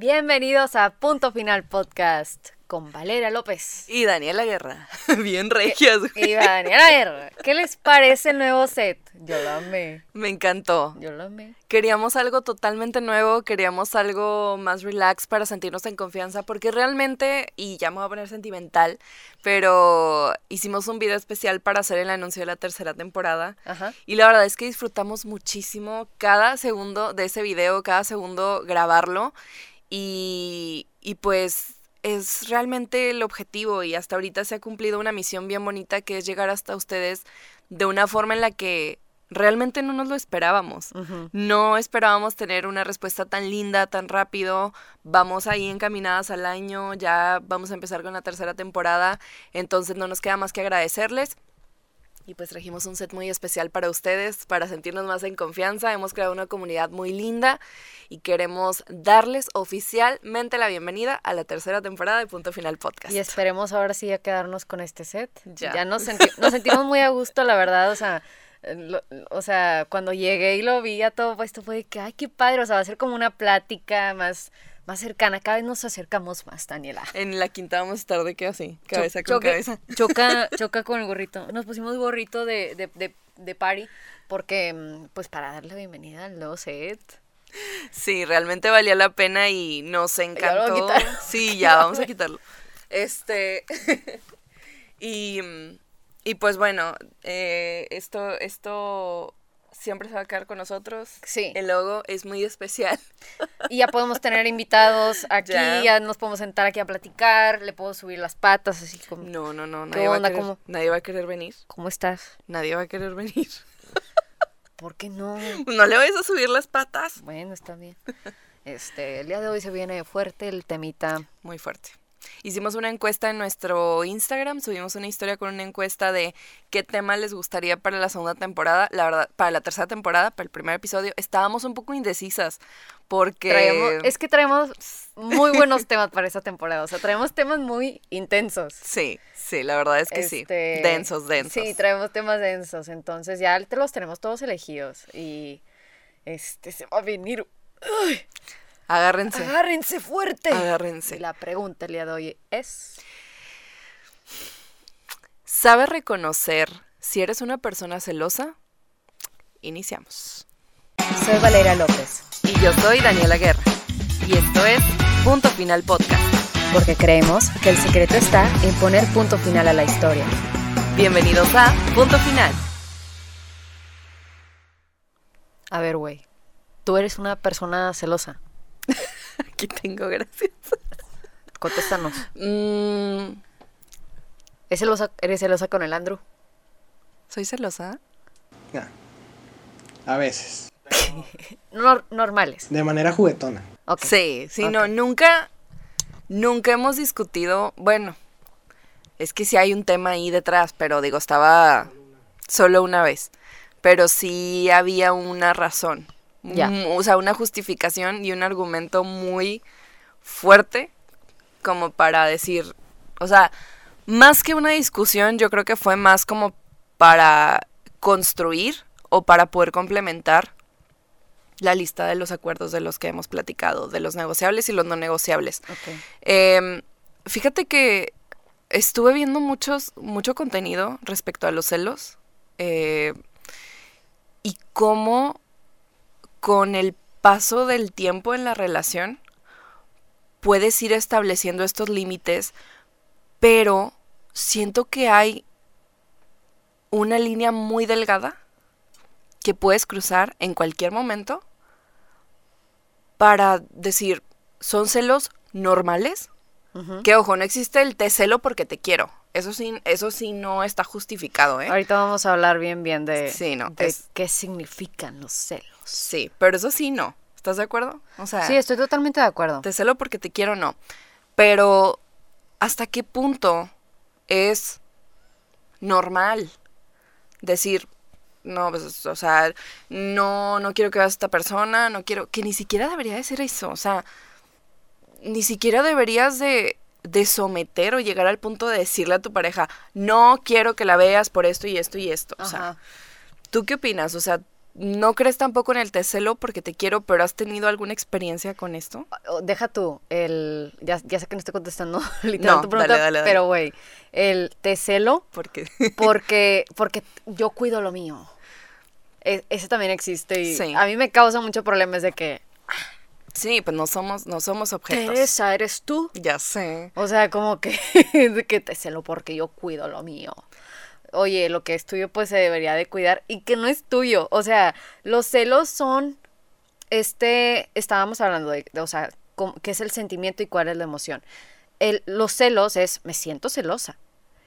Bienvenidos a Punto Final Podcast con Valeria López. Y Daniela Guerra. Bien regias, Y Daniela Guerra. ¿Qué les parece el nuevo set? Yo lo amé. Me encantó. Yo lo amé. Queríamos algo totalmente nuevo, queríamos algo más relax para sentirnos en confianza, porque realmente, y ya me voy a poner sentimental, pero hicimos un video especial para hacer el anuncio de la tercera temporada. Ajá. Y la verdad es que disfrutamos muchísimo cada segundo de ese video, cada segundo grabarlo. Y, y pues es realmente el objetivo y hasta ahorita se ha cumplido una misión bien bonita que es llegar hasta ustedes de una forma en la que realmente no nos lo esperábamos. No esperábamos tener una respuesta tan linda, tan rápido. Vamos ahí encaminadas al año, ya vamos a empezar con la tercera temporada, entonces no nos queda más que agradecerles. Y pues trajimos un set muy especial para ustedes, para sentirnos más en confianza. Hemos creado una comunidad muy linda y queremos darles oficialmente la bienvenida a la tercera temporada de Punto Final Podcast. Y esperemos ahora sí a quedarnos con este set. Ya. nos, senti- nos sentimos muy a gusto, la verdad. O sea, eh, lo- o sea, cuando llegué y lo vi a todo puesto fue de que, ay, qué padre. O sea, va a ser como una plática más, más cercana. Cada vez nos acercamos más, Daniela. En la quinta vamos a estar de que así, cabeza Cho- con choque- cabeza. Choca, choca con el gorrito. Nos pusimos gorrito de, de, de, de party porque, mm, pues, para darle bienvenida al nuevo set. Sí, realmente valía la pena y nos Ya encantó. quitar. Sí, ya, vamos a quitarlo. Este. y, mm, y pues bueno, eh, esto, esto siempre se va a quedar con nosotros. Sí. El logo es muy especial. Y ya podemos tener invitados aquí, Ya. ya, nos podemos sentar aquí a platicar, le puedo subir las patas, así como, No, no, no, ¿Qué nadie va, a querer, ¿Cómo? nadie va a querer venir. ¿cómo estás? Nadie va a querer venir. ¿Por qué no? No le vayas a subir las patas. Bueno, está bien. Este, el día de hoy se viene fuerte el temita. Muy fuerte. Hicimos una encuesta en nuestro Instagram, subimos una historia con una encuesta de qué tema les gustaría para la segunda temporada, la verdad, para la tercera temporada, para el primer episodio. Estábamos un poco indecisas porque Traemos- es que traemos muy buenos temas para esta temporada, o sea, traemos temas muy intensos. sí, sí, la verdad es que sí. Este, Densos, densos. Sí, traemos temas densos, entonces ya los tenemos todos elegidos y este se va a venir. ¡Ay! Agárrense. Agárrense fuerte. Agárrense. Y la pregunta el día de hoy es ¿Sabes reconocer si eres una persona celosa? Iniciamos. Soy Valeria López, Y yo soy Daniela Guerra. Y esto es Punto Final Podcast. porque creemos que el secreto está en poner punto final a la historia. Bienvenidos a Punto Final. A ver, güey, tú eres una persona celosa. Aquí tengo, gracias. Contéstanos. Mm, ¿Es celosa, ¿Eres celosa con el Andrew? ¿Soy celosa? Nah. A veces. Nor- normales. De manera juguetona. Sí, sí, no, nunca, nunca hemos discutido, bueno, es que sí hay un tema ahí detrás, pero digo, estaba solo una vez, pero sí había una razón, Ya. Mm, o sea, una justificación y un argumento muy fuerte como para decir, o sea, más que una discusión, yo creo que fue más como para construir o para poder complementar la lista de los acuerdos de los que hemos platicado, de los negociables y los no negociables. Ok. Em, fíjate que estuve viendo muchos, mucho contenido respecto a los celos eh, y cómo con el paso del tiempo en la relación puedes ir estableciendo estos límites, pero siento que hay una línea muy delgada que puedes cruzar en cualquier momento para decir, ¿son celos normales? Que ojo, no existe el te celo porque te quiero. Eso sí, eso sí no está justificado, ¿eh? Ahorita vamos a hablar bien, bien de, Sí, no, de es- qué significan los celos. Sí, pero eso sí no. ¿Estás de acuerdo? O sea, Sí, estoy totalmente de acuerdo. te celo porque te quiero, no. Pero, ¿hasta qué punto es normal decir, no, pues, o sea, no, no quiero que veas a esta persona, no quiero, que ni siquiera debería de ser eso, o sea, ni siquiera deberías de, de someter o llegar al punto de decirle a tu pareja, no quiero que la veas por esto y esto y esto, o sea, Ajá. ¿tú qué opinas? O sea, no crees tampoco en el te celo porque te quiero, pero has tenido alguna experiencia con esto? Deja tú, el. Ya, ya sé que no estoy contestando literal No, tu pregunta, dale, dale, dale. pero güey, el te celo Porque porque, porque yo cuido lo mío. E- ese también existe y Sí. a mí me causa mucho problemas de que. sí, pues no somos, no somos objetos. Teresa, eres tú. Ya sé. O sea, como que, que te celo porque yo cuido lo mío. Oye, lo que es tuyo pues se debería de cuidar y que no es tuyo. O sea, los celos son, este, estábamos hablando de, de, o sea, qué es el sentimiento y cuál es la emoción. El, los celos es, me siento celosa.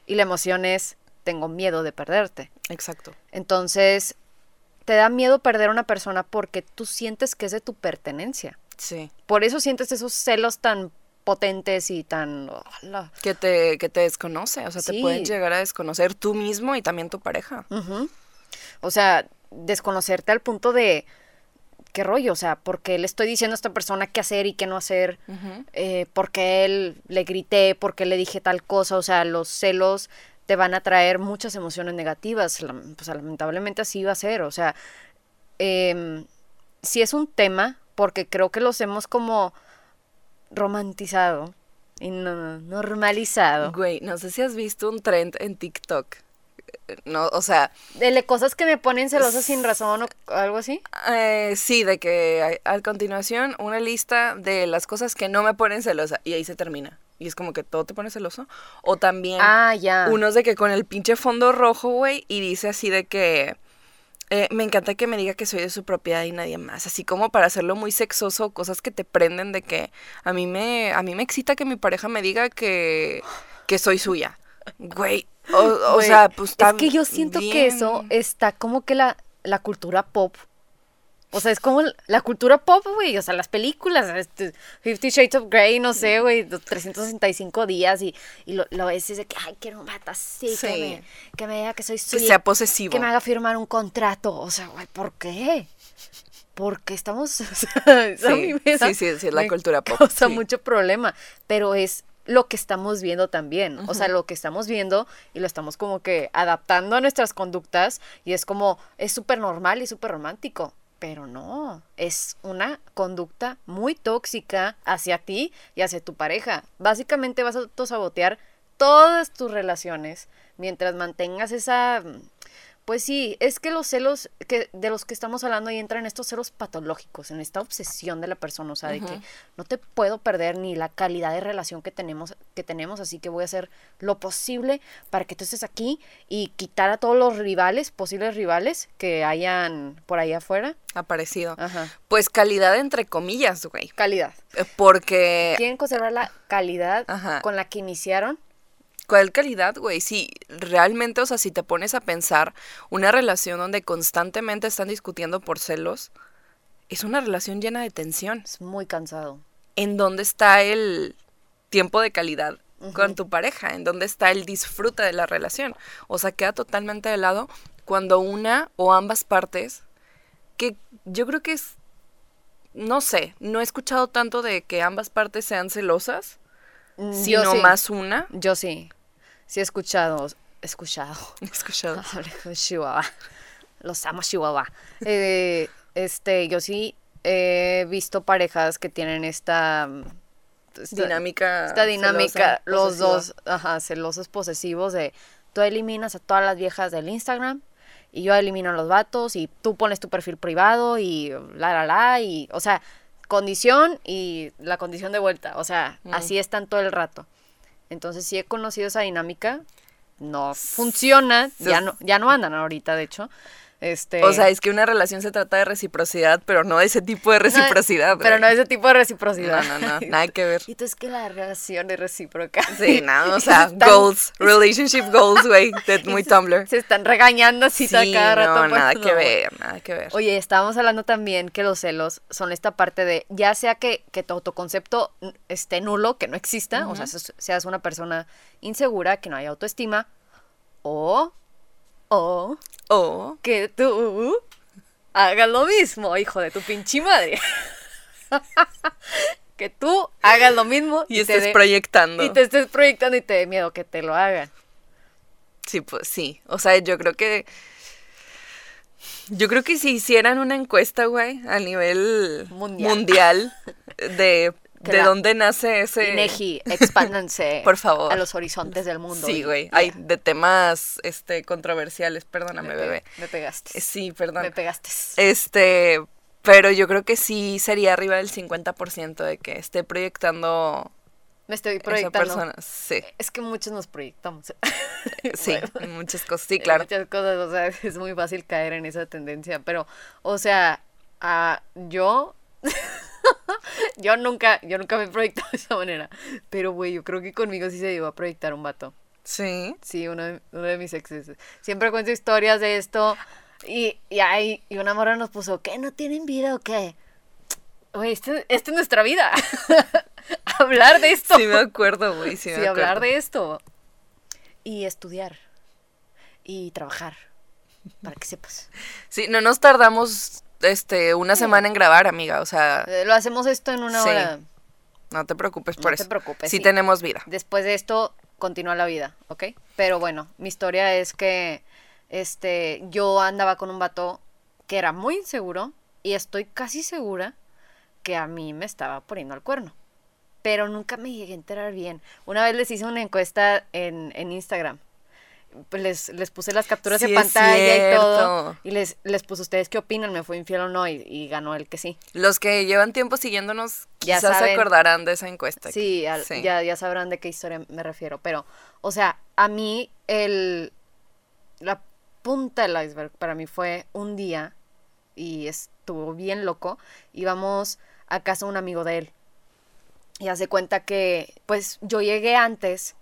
Y la emoción es, tengo miedo de perderte. Exacto. Entonces, te da miedo perder a una persona porque tú sientes que es de tu pertenencia. Sí. Por eso sientes esos celos tan potentes y tan... Que te, que te desconoce, o sea, te Sí. pueden llegar a desconocer tú mismo y también tu pareja. O sea, desconocerte al punto de qué rollo, o sea, porque le estoy diciendo a esta persona qué hacer y qué no hacer, Ujú. eh, porque él le grité, porque le dije tal cosa, o sea, los celos te van a traer muchas emociones negativas, pues lamentablemente así va a ser, o sea, em, sí es un tema, porque creo que los hemos como romantizado y no- normalizado. Güey, no sé si has visto un trend en TikTok. No, o sea, De cosas que me ponen celosa sin razón o algo así. eh, sí, de que a, a continuación una lista de las cosas que no me ponen celosa y ahí se termina. Y es como que todo te pone celoso. O también Ah, ya. unos de que con el pinche fondo rojo, güey, y dice así de que eh, me encanta que me diga que soy de su propiedad y nadie más. Así como para hacerlo muy sexoso, cosas que te prenden de que a mí me, a mí me excita que mi pareja me diga que, que soy suya. Güey, o, o Güey, sea, pues está Es que yo siento que eso está como que la, la cultura pop. O sea, es como la cultura pop, güey. O sea, las películas, este, Fifty Shades of Grey, no sé, güey, los 365 días y, y lo, lo ves y dice que, ay, quiero un vato así, que, Sí. me, que me diga que soy Que suya. sea posesivo. que me haga firmar un contrato. O sea, güey, ¿por qué? Porque estamos. o sea, a Sí, mí me da- sí, sí, sí, es la cultura pop, Causa sí. mucho problema. Pero es lo que estamos viendo también. O sea, lo que estamos viendo y lo estamos como que adaptando a nuestras conductas. Y es como, es súper normal y súper romántico. Pero no, es una conducta muy tóxica hacia ti y hacia tu pareja. Básicamente vas a autosabotear todas tus relaciones mientras mantengas esa pues sí, es que los celos que de los que estamos hablando ahí entran estos celos patológicos, en esta obsesión de la persona, o sea, de que no te puedo perder ni la calidad de relación que tenemos que tenemos, así que voy a hacer lo posible para que tú estés aquí y quitar a todos los rivales, posibles rivales que hayan por ahí afuera. Aparecido. Ajá. Pues calidad entre comillas, güey. Calidad. Eh, Porque Quieren conservar la calidad Ajá. con la que iniciaron. ¿Cuál calidad, güey? Sí, realmente, o sea, si te pones a pensar, una relación donde constantemente están discutiendo por celos, es una relación llena de tensión. Es muy cansado. ¿En dónde está el tiempo de calidad con tu pareja? ¿En dónde está el disfrute de la relación? O sea, queda totalmente de lado cuando una o ambas partes, que yo creo que es, no sé, no he escuchado tanto de que ambas partes sean celosas, Mm, sino sí. más una. Yo sí. Sí he escuchado. Escuchado. He escuchado. Con Chihuahua. Los amo, Chihuahua. Eh, este, yo sí he visto parejas que tienen esta. esta- Dinámica. Esta dinámica, celosa, los posesiva. dos, ajá, celosos posesivos de tú eliminas a todas las viejas del Instagram y yo elimino a los vatos y tú pones tu perfil privado y la la la y o sea, condición y la condición de vuelta, o sea, Mm. así están todo el rato. Entonces, sí he conocido esa dinámica, no funciona, ya no ya no andan ahorita, de hecho. Este O sea, es que una relación se trata de reciprocidad, pero no de ese tipo de no, reciprocidad. pero no ese tipo de reciprocidad. No, no, no, nada que ver. Y tú es que la relación es recíproca. Sí, nada, o sea, están- goals, relationship goals, güey, de muy Tumblr. Se están regañando así Sí, cada rato. no, pues, nada no, que ver, nada que ver. Oye, estábamos hablando también que los celos son esta parte de, ya sea que, que tu autoconcepto esté nulo, que no exista, o sea, se- seas una persona insegura, que no haya autoestima, o, o O, que tú hagas lo mismo, hijo de tu pinche madre. que tú hagas lo mismo y estés proyectando. y te estés proyectando y te dé miedo que te lo hagan. Sí, pues sí. O sea, yo creo que. Yo creo que si hicieran una encuesta, güey, a nivel Mundial. mundial, de, de la- dónde nace ese... Inegi, expándanse Por favor. a los horizontes del mundo. Sí, güey. ya. Ay, de temas este me, controversiales, perdóname, pe- bebé. me pegaste. Eh, Sí, perdón. me pegaste. Este, pero yo creo que sí sería arriba del 50% de que esté proyectando Me estoy esa proyectando. persona. Sí, Es que muchos nos proyectamos. sí, Bueno, en muchas cosas. Sí, claro. Muchas cosas, o sea, es muy fácil caer en esa tendencia. Pero, o sea, ah, yo. yo nunca, yo nunca me he proyectado de esa manera. Pero, güey, yo creo que conmigo sí se llegó a proyectar un vato. Sí. Sí, uno de, uno de mis exes. Siempre cuento historias de esto. Y, y, ay, y una morra nos puso, ¿qué? ¿No tienen vida o qué? Oye, este, esta es nuestra vida. hablar de esto. Sí me acuerdo, güey, sí, hablar de esto. Y estudiar. Y trabajar. Para que sepas. Sí, no nos tardamos este una semana en grabar, amiga, o sea, Eh, Lo hacemos esto en una Sí. hora. no te preocupes No por te eso. preocupes, Sí, sí. tenemos vida. Después de esto, continúa la vida, ¿ok? Pero bueno, mi historia es que este, yo andaba con un vato que era muy inseguro y estoy casi segura que a mí me estaba poniendo al cuerno. Pero nunca me llegué a enterar bien. Una vez les hice una encuesta en, en Instagram. Pues les, les puse las capturas Sí, de pantalla y todo. Y les, les puse, ¿ustedes qué opinan? ¿Me fue infiel o no? Y, y ganó el que sí. Los que llevan tiempo siguiéndonos Ya quizás se acordarán de esa encuesta. Sí, al- Sí. Ya, ya sabrán de qué historia me refiero. Pero, o sea, a mí el la punta del iceberg para mí fue un día y estuvo bien loco. Íbamos a casa de un amigo de él. Y hace cuenta que, pues, yo llegué antes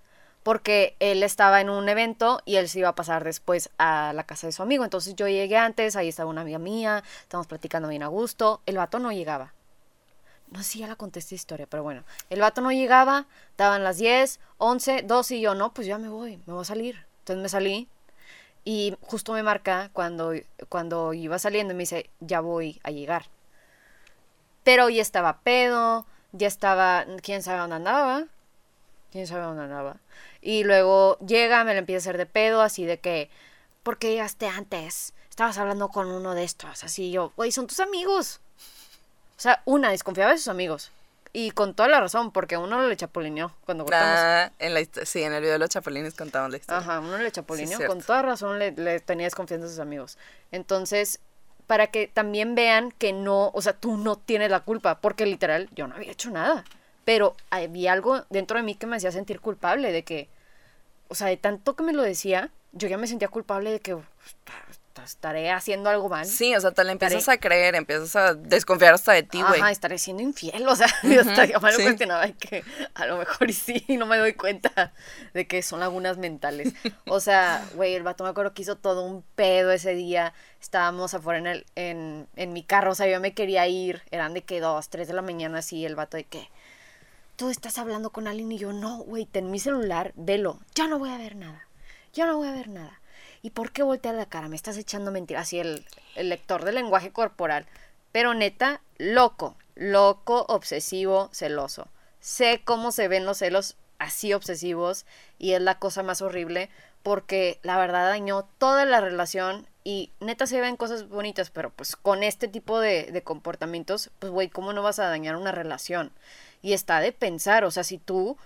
porque él estaba en un evento y él se iba a pasar después a la casa de su amigo. Entonces yo llegué antes, ahí estaba una amiga mía, estábamos platicando bien a gusto. El vato no llegaba. No sé si ya la conté esta historia, pero bueno. El vato no llegaba, daban las 10, 11, 12 y yo, no, pues ya me voy, me voy a salir. Entonces me salí y justo me marca cuando, cuando iba saliendo y me dice, ya voy a llegar. Pero ya estaba pedo, ya estaba, quién sabe dónde andaba, quién sabe dónde andaba. Y luego llega, me lo empieza a hacer de pedo, así de que, ¿por qué llegaste antes? Estabas hablando con uno de estos, así yo, güey, son tus amigos. O sea, una desconfiaba de sus amigos. Y con toda la razón, porque uno le chapulineó cuando cortamos. Ah, en la sí, en el video de los chapulines contamos la historia. Ajá, uno le chapulineó. con toda razón le, le tenía desconfianza a sus amigos. Entonces, para que también vean que no, o sea, tú no tienes la culpa, porque literal yo no había hecho nada. Pero había algo dentro de mí que me hacía sentir culpable de que, o sea, de tanto que me lo decía, yo ya me sentía culpable de que "Uf, estaré haciendo algo mal. Sí, o sea, te la empiezas Estaré- a creer, empiezas a desconfiar hasta de ti, güey. Ajá, estaré siendo infiel, o sea, yo hasta yo me lo sí. cuestionaba de que a lo mejor y sí, no me doy cuenta de que son lagunas mentales. O sea, güey, el vato me acuerdo que hizo todo un pedo ese día, estábamos afuera en, el, en, en mi carro, o sea, yo me quería ir, eran de que dos, tres de la mañana así, el vato de que, tú estás hablando con alguien y yo, no, güey, ten mi celular, velo, ya no voy a ver nada, ya no voy a ver nada. ¿Y por qué voltear la cara? Me estás echando mentiras. Así el, el lector del lenguaje corporal. Pero neta, loco, loco, obsesivo, celoso. Sé cómo se ven los celos así obsesivos y es la cosa más horrible porque la verdad dañó toda la relación y neta se ven cosas bonitas, pero pues con este tipo de, de comportamientos, pues güey, ¿cómo no vas a dañar una relación? Y está de pensar, o sea, si tú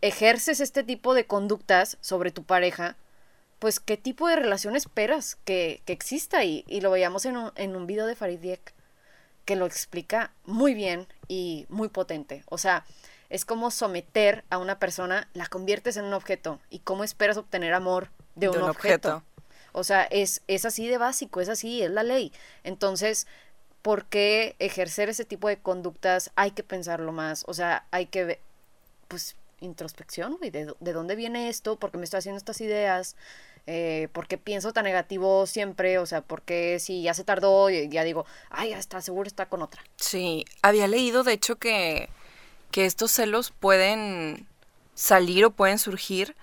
ejerces este tipo de conductas sobre tu pareja, pues qué tipo de relación esperas que, que exista y, y lo veíamos en un, en un video de Farid Diek que lo explica muy bien y muy potente. O sea, es como someter a una persona, la conviertes en un objeto y cómo esperas obtener amor de un, De un objeto. objeto. O sea, es, es así de básico, es así, es la ley. Entonces, ¿por qué ejercer ese tipo de conductas? Hay que pensarlo más. O sea, hay que, pues, introspección, güey. ¿De, de dónde viene esto? ¿Por qué me estoy haciendo estas ideas? Eh, ¿Por qué pienso tan negativo siempre? O sea, ¿por qué si ya se tardó ya digo, ay, ya está, seguro está con otra? Sí, había leído de hecho que, que estos celos pueden salir o pueden surgir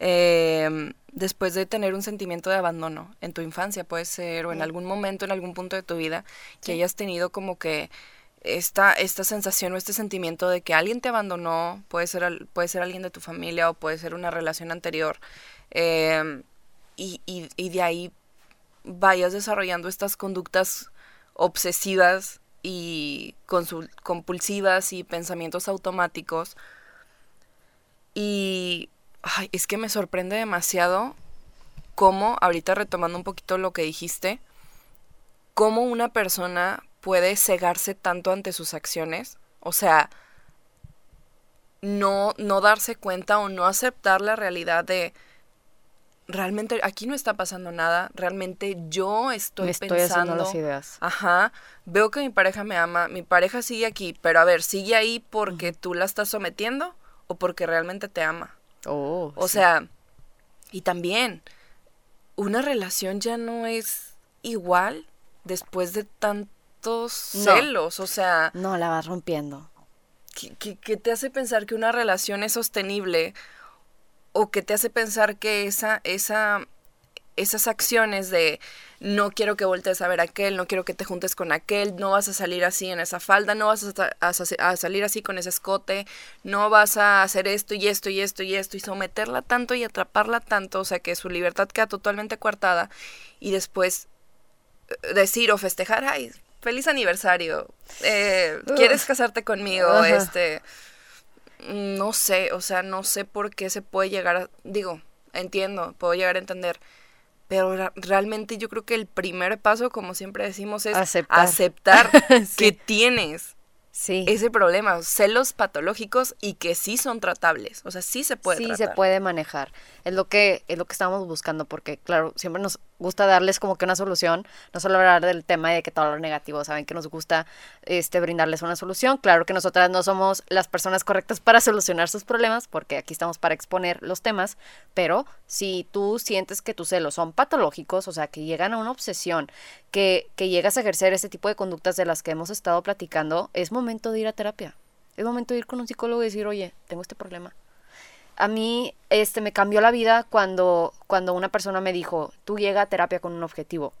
eh, después de tener un sentimiento de abandono en tu infancia, puede ser, o en algún momento, en algún punto de tu vida, que Sí. hayas tenido como que esta, esta sensación o este sentimiento de que alguien te abandonó, puede ser, puede ser alguien de tu familia o puede ser una relación anterior, eh, y, y, y de ahí vayas desarrollando estas conductas obsesivas y compulsivas y pensamientos automáticos. Y ay, es que me sorprende demasiado cómo, ahorita retomando un poquito lo que dijiste, cómo una persona puede cegarse tanto ante sus acciones. O sea, no, no darse cuenta o no aceptar la realidad de realmente aquí no está pasando nada, realmente yo estoy, Me estoy haciendo pensando, las ideas. ajá, veo que mi pareja me ama, mi pareja sigue aquí, pero a ver, sigue ahí porque tú la estás sometiendo o porque realmente te ama. Oh, O sí. sea, y también una relación ya no es igual después de tantos No. celos, o sea, No, la vas rompiendo. ¿qué, qué- qué te hace pensar que una relación es sostenible o que te hace pensar que esa, esa, esas acciones de no quiero que voltees a ver a aquel, no quiero que te juntes con aquel, no vas a salir así en esa falda, no vas a, sa- a sa- a salir así con ese escote, no vas a hacer esto y esto y esto y esto y someterla tanto y atraparla tanto, o sea que su libertad queda totalmente coartada y después eh, decir o festejar, ay, feliz aniversario, eh, ¿quieres casarte conmigo? Este, no sé, o sea, no sé por qué se puede llegar a, digo, entiendo, puedo llegar a entender, pero realmente yo creo que el primer paso, como siempre decimos, es Aceptar. aceptar Sí. que tienes Sí. ese problema, celos patológicos y que sí son tratables, o sea, sí se puede sí tratar. se puede manejar. Es lo que es lo que estamos buscando porque claro, siempre nos gusta darles como que una solución, no solo hablar del tema de que todo lo negativo, saben que nos gusta este brindarles una solución. Claro que nosotras no somos las personas correctas para solucionar sus problemas porque aquí estamos para exponer los temas, pero si tú sientes que tus celos son patológicos, o sea, que llegan a una obsesión, que que llegas a ejercer ese tipo de conductas de las que hemos estado platicando, es momento de ir a terapia. Es momento de ir con un psicólogo y decir, "Oye, tengo este problema." A mí este me cambió la vida cuando cuando una persona me dijo, "Tú llega a terapia con un objetivo."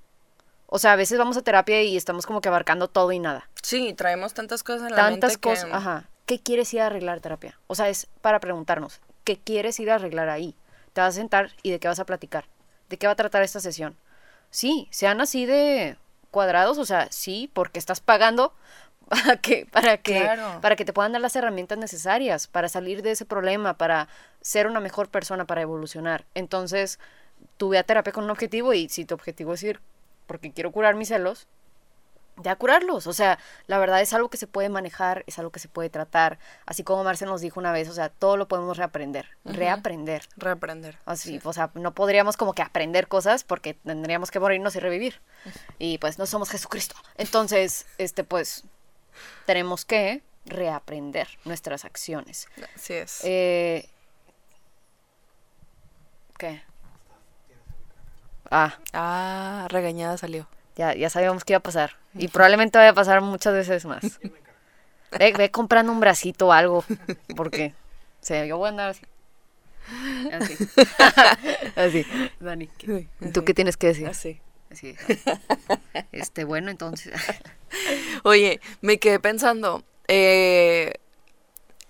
O sea, a veces vamos a terapia y estamos como que abarcando todo y nada. Sí, traemos tantas cosas en la Tantas mente que- cosas, ajá. ¿Qué quieres ir a arreglar terapia? O sea, es para preguntarnos, ¿qué quieres ir a arreglar ahí? Te vas a sentar y de qué vas a platicar? ¿De qué va a tratar esta sesión? Sí, sean así de cuadrados, o sea, sí, porque estás pagando para que para que Claro. para que te puedan dar las herramientas necesarias para salir de ese problema, para ser una mejor persona, para evolucionar. Entonces, tú ve a terapia con un objetivo y si tu objetivo es ir porque quiero curar mis celos, ya curarlos. O sea, la verdad es algo que se puede manejar, es algo que se puede tratar. Así como Marce nos dijo una vez, o sea, todo lo podemos reaprender, reaprender. reaprender. Así, o sea, no podríamos como que aprender cosas porque tendríamos que morirnos y revivir. Y pues no somos Jesucristo. Entonces, este, pues, tenemos que reaprender nuestras acciones. Así es. Eh, ¿Qué? Ah, ah, regañada salió. ya, ya sabíamos que iba a pasar. Y probablemente vaya a pasar muchas veces más. Ve, ve comprando un bracito o algo. Porque, o sea, yo voy a andar así. Así. así. Dani, ¿qué- ¿tú qué tienes que decir? Así. Así. Este, bueno, entonces. Oye, me quedé pensando, eh,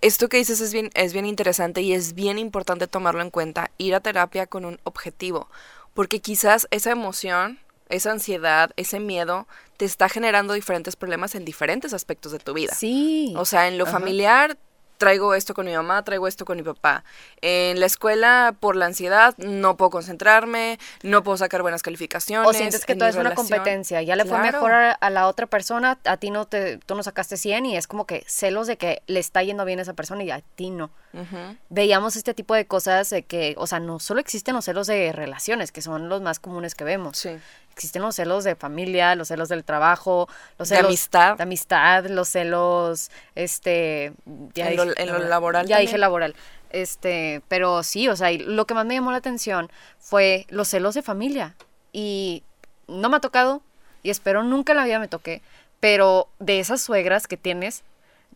esto que dices es bien, es bien interesante y es bien importante tomarlo en cuenta, ir a terapia con un objetivo, porque quizás esa emoción, esa ansiedad, ese miedo te está generando diferentes problemas en diferentes aspectos de tu vida. Sí. O sea, en lo Ajá. familiar traigo esto con mi mamá, traigo esto con mi papá. En la escuela, por la ansiedad, no puedo concentrarme, no puedo sacar buenas calificaciones. O sientes que todo es una competencia. Ya le fue mejor a, a la otra persona, a ti no te, tú no sacaste 100 y es como que celos de que le está yendo bien a esa persona y a ti no. Veíamos este tipo de cosas de que, o sea, no solo existen los celos de relaciones, que son los más comunes que vemos. Sí. Existen los celos de familia, los celos del trabajo, los De celos amistad. de amistad, los celos, este, En lo- en lo laboral Ya dije también. laboral. Este, pero sí, o sea, y lo que más me llamó la atención fue los celos de familia. Y no me ha tocado, y espero nunca en la vida me toque, pero de esas suegras que tienes,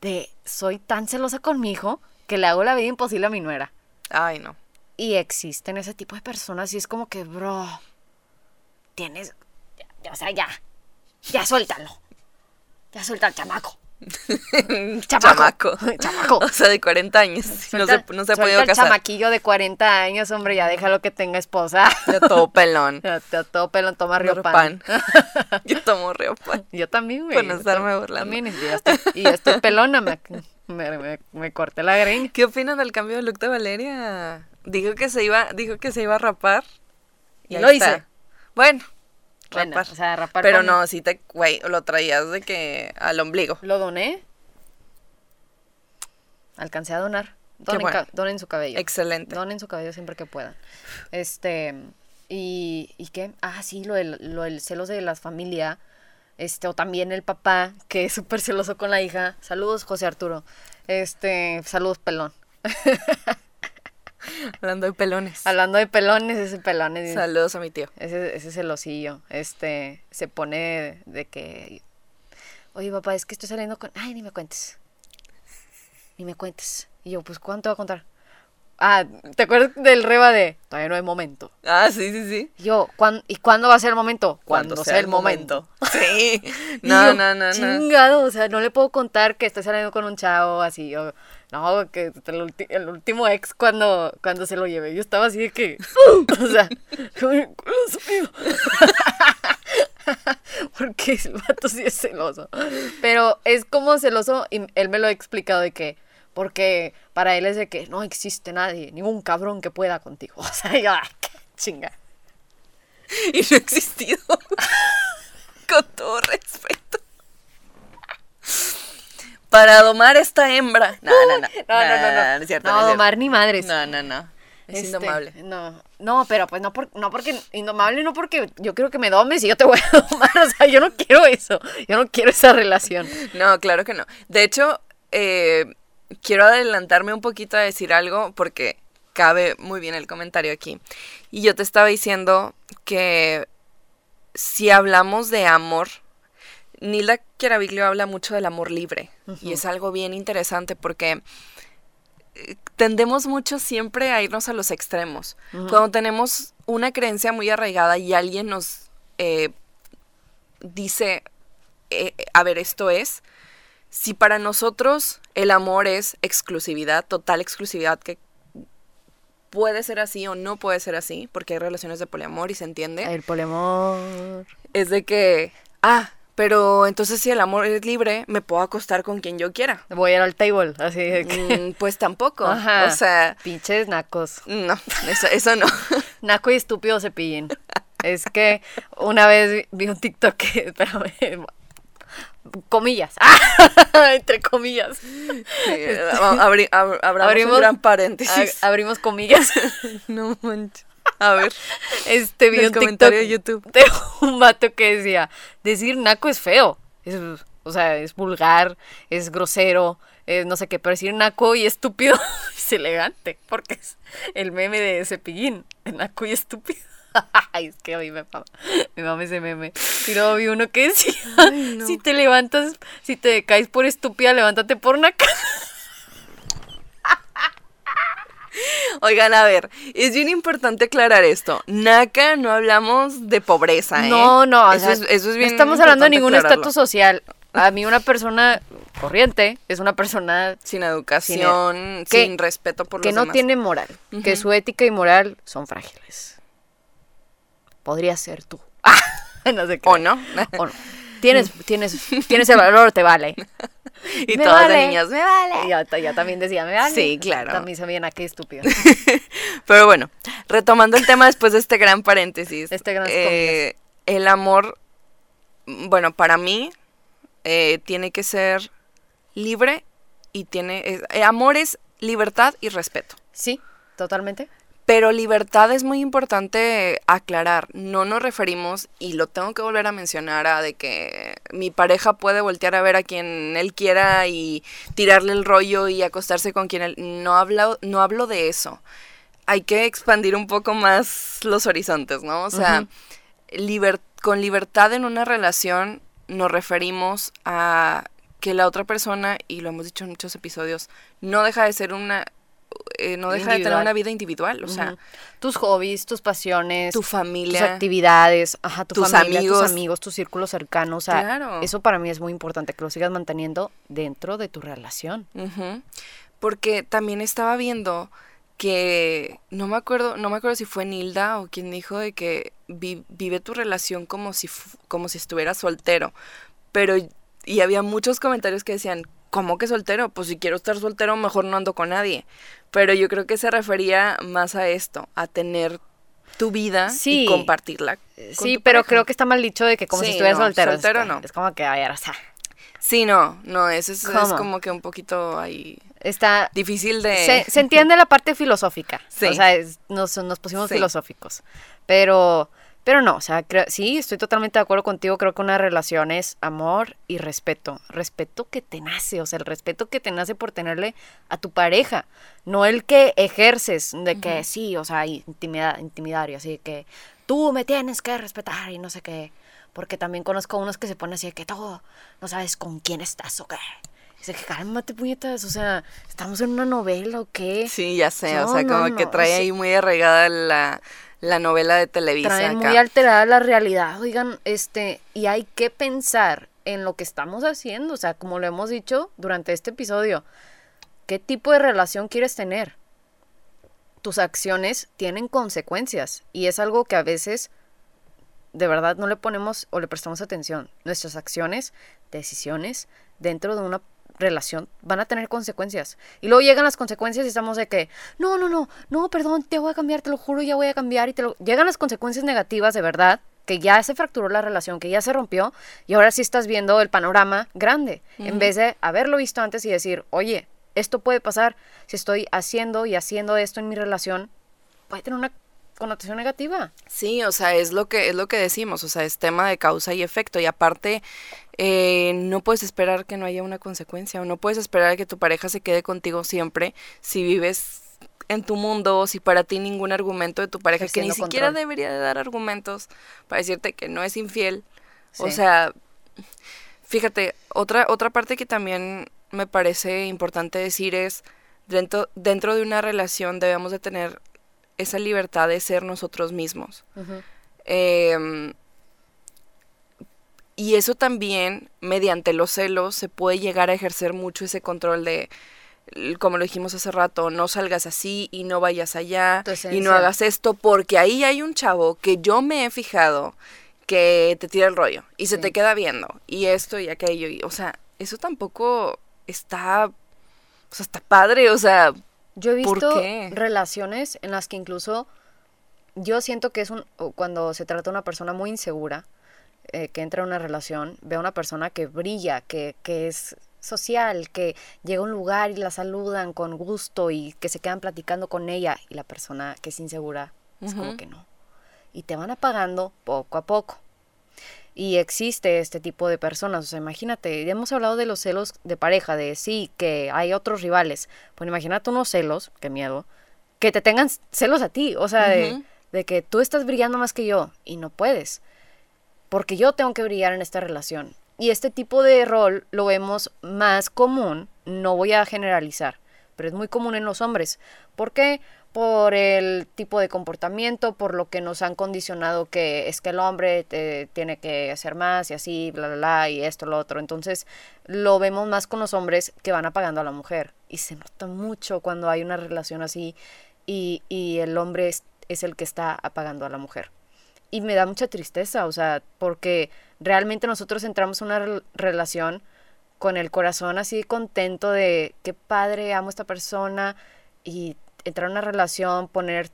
de soy tan celosa con mi hijo que le hago la vida imposible a mi nuera. Ay, no. Y existen ese tipo de personas y es como que, bro, tienes, o sea, ya, ya suéltalo. Ya suelta al chamaco. Chamaco. Chamaco. O sea, de 40 años. No se, no se ha Suelta podido el casar. chamaquillo de 40 años, hombre, ya déjalo que tenga esposa. Ya todo pelón. Ya, ya todo pelón toma río Pan. pan. Yo tomo río pan. Yo también, güey. Yo estarme burlando. También, y ya estoy, y ya estoy pelona, me, me, me- me corté la greña. ¿Qué opinan del cambio de look de Valeria? Dijo que se iba, dijo que se iba a rapar. Y lo hice. Bueno, Bueno, rapar. o sea, rapar Pero con- no, sí te, güey, lo traías de que al ombligo. Lo doné. Alcancé a donar. Donen, bueno. donen su cabello. Excelente. Donen su cabello siempre que puedan. Este, y, ¿y qué? Ah, sí, lo del, lo del celos de la familia. Este, o también el papá, que es súper celoso con la hija. Saludos, José Arturo. Este, saludos, pelón. Hablando de pelones. Hablando de pelones, ese pelón es, Saludos a mi tío. ese, ese celosillo. Este, se pone de que, oye, papá, es que estoy saliendo con, ay, ni me cuentes. Ni me cuentes. Y yo, pues, ¿cuánto va a contar? Ah, ¿te acuerdas del reba de, todavía no hay momento? Ah, sí, sí, sí. Yo, ¿cuán- ¿y cuándo va a ser el momento? Cuando, sea el momento. Sí. No, yo, no, no, no. Chingado, o sea, no le puedo contar que estoy saliendo con un chavo así. o- no, que el, último ex cuando, cuando se lo llevé, yo estaba así de que. o sea. Porque el vato sí es celoso. Pero es como celoso, y él me lo ha explicado de que. Porque para él es de que no existe nadie, ningún cabrón que pueda contigo. O sea, yo, ay, qué chinga. Y no ha existido. Con todo respeto. Para domar esta hembra. No, no, no. No, no, no, no. No, es cierto, No, es cierto. domar ni madres. No, no, no. Es Este, indomable. No, no, pero pues no, por, no porque, indomable no porque yo quiero que me domes y yo te voy a domar, o sea, yo no quiero eso, yo no quiero esa relación. No, claro que no. De hecho, eh, quiero adelantarme un poquito a decir algo porque cabe muy bien el comentario aquí. Y yo te estaba diciendo que si hablamos de amor, Nilda Chiaraviglio habla mucho del amor libre. Y es algo bien interesante porque eh, tendemos mucho siempre a irnos a los extremos. Cuando tenemos una creencia muy arraigada y alguien nos eh, dice, eh, a ver, esto es, si para nosotros el amor es exclusividad, total exclusividad, que puede ser así o no puede ser así, porque hay relaciones de poliamor y se entiende, El polemor. es de que, ah, pero entonces si el amor es libre, me puedo acostar con quien yo quiera. Voy a ir al table, así de que... Mm, pues tampoco. Ajá. O sea, Pinches nacos. no, eso, eso no. Naco y estúpido cepillín. Es que una vez vi- vi un TikTok que, espérame, comillas, entre comillas. Sí, abri- ab- abramos Abrimos- un gran paréntesis. Abrimos comillas. no manches. A ver. Este vi Del un TikTok comentario de YouTube. de un vato que decía, decir naco es feo. Es, o sea, es vulgar, es grosero, es no sé qué, pero decir naco y estúpido es elegante, porque es el meme de cepillín, naco y estúpido. Es que a mí me mama, me mama ese meme. Y luego vi uno que decía, no. si te levantas, si te caes por estúpida, levántate por naca. Oigan, a ver, es bien importante aclarar esto. Naca no hablamos de pobreza, ¿eh? No, no, o eso, sea, es, eso es bien no estamos hablando de ningún estatus social. A mí una persona corriente es una persona Sin educación, que- sin respeto por que los no demás. tiene moral, que su ética y moral son frágiles. Podría ser tú. no sé qué. ¿O no? O no. Tienes, tienes, tienes el valor, te vale. y Me todas vale. niñas, me vale. Y ya, ya también decía, me vale. Sí, claro. También sabían a qué estúpido. Pero bueno, retomando el tema después de este gran paréntesis. Este gran eh, el amor, bueno, para mí, eh, tiene que ser libre y tiene... eh, amor es libertad y respeto. Sí, totalmente. Pero libertad es muy importante aclarar. No nos referimos, y lo tengo que volver a mencionar, a de que mi pareja puede voltear a ver a quien él quiera y tirarle el rollo y acostarse con quien él. No hablo, no hablo de eso. Hay que expandir un poco más los horizontes, ¿no? O sea, liber- con libertad en una relación nos referimos a que la otra persona, y lo hemos dicho en muchos episodios, no deja de ser una eh, no deja de tener una vida individual, o sea, tus hobbies, tus pasiones, tu tus familia. actividades, ajá, tu tus familia, amigos. tus amigos, tu círculo cercano, o sea, Claro. eso para mí es muy importante que lo sigas manteniendo dentro de tu relación. Porque también estaba viendo que no me acuerdo, no me acuerdo si fue Nilda o quien dijo de que vi- vive tu relación como si como si estuvieras soltero. Pero y había muchos comentarios que decían, ¿cómo que soltero? Pues si quiero estar soltero, mejor no ando con nadie. Pero yo creo que se refería más a esto, a tener tu vida Sí. y compartirla. con Sí, tu pero pareja. creo que está mal dicho de que como si estuvieras no, soltero. soltero es, no. Es como que, a ver, o sea, Sí, no, no, eso es, como que un poquito ahí está... difícil de... Se, se entiende la parte filosófica. Sí. O sea, es- nos, nos pusimos filosóficos. Pero, pero no, o sea, creo- sí, estoy totalmente de acuerdo contigo. Creo que una relación es amor y respeto. Respeto que te nace, o sea, el respeto que te nace por tenerle a tu pareja. No el que ejerces, de que sí, o sea, intimida, intimidar y así, que tú me tienes que respetar y no sé qué. Porque también conozco unos que se ponen así de que todo, no sabes con quién estás o qué. Dice que cálmate, puñetas, o sea, estamos en una novela o qué. Sí, ya sé, o No, sea, no, como que trae ahí muy arraigada la, la novela de Televisa Traen acá. muy alterada la realidad, oigan, este, y hay que pensar en lo que estamos haciendo, o sea, como lo hemos dicho durante este episodio, ¿qué tipo de relación quieres tener? Tus acciones tienen consecuencias y es algo que a veces de verdad no le ponemos o le prestamos atención. Nuestras acciones, decisiones dentro de una relación van a tener consecuencias. Y luego llegan las consecuencias y estamos de que, no, no, no, no, perdón, te voy a cambiar, te lo juro, ya voy a cambiar. Y te lo... Llegan las consecuencias negativas de verdad, que ya se fracturó la relación, que ya se rompió, y ahora sí estás viendo el panorama grande, en vez de haberlo visto antes y decir, oye, esto puede pasar, si estoy haciendo y haciendo esto en mi relación, puede tener una connotación negativa. Sí, o sea, es lo que es lo que decimos, o sea, es tema de causa y efecto y aparte eh, no puedes esperar que no haya una consecuencia o no puedes esperar que tu pareja se quede contigo siempre si vives en tu mundo o si para ti ningún argumento de tu pareja que ni siquiera debería de dar argumentos para decirte que no es infiel. O sea, fíjate, otra otra parte que también me parece importante decir es dentro dentro de una relación debemos de tener esa libertad de ser nosotros mismos. Em, y eso también, mediante los celos, se puede llegar a ejercer mucho ese control de, como lo dijimos hace rato, no salgas así y no vayas allá y no hagas esto, porque ahí hay un chavo que yo me he fijado que te tira el rollo y se Sí. te queda viendo y esto y aquello. Y, o sea, eso tampoco está, o sea, está padre, o sea, Yo he ¿Por visto relaciones en las que incluso yo siento que es un cuando se trata de una persona muy insegura eh, que entra en una relación, ve a una persona que brilla, que, que es social, que llega a un lugar y la saludan con gusto y que se quedan platicando con ella y la persona que es insegura es como que no. Y te van apagando poco a poco. Y existe este tipo de personas, o sea, imagínate, ya hemos hablado de los celos de pareja, de sí, que hay otros rivales. Pues imagínate unos celos, qué miedo, que te tengan celos a ti, o sea, de, de que tú estás brillando más que yo y no puedes, porque yo tengo que brillar en esta relación. Y este tipo de rol lo vemos más común, no voy a generalizar, pero es muy común en los hombres. ¿Por qué? Por el tipo de comportamiento, por lo que nos han condicionado que es que el hombre eh, tiene que hacer más y así, bla, bla, bla, y esto, lo otro. Entonces lo vemos más con los hombres que van apagando a la mujer. Y se nota mucho cuando hay una relación así y, y el hombre es, es el que está apagando a la mujer. Y me da mucha tristeza, o sea, porque realmente nosotros entramos en una rel- relación con el corazón así contento de qué padre, amo a esta persona y entrar en una relación, poner,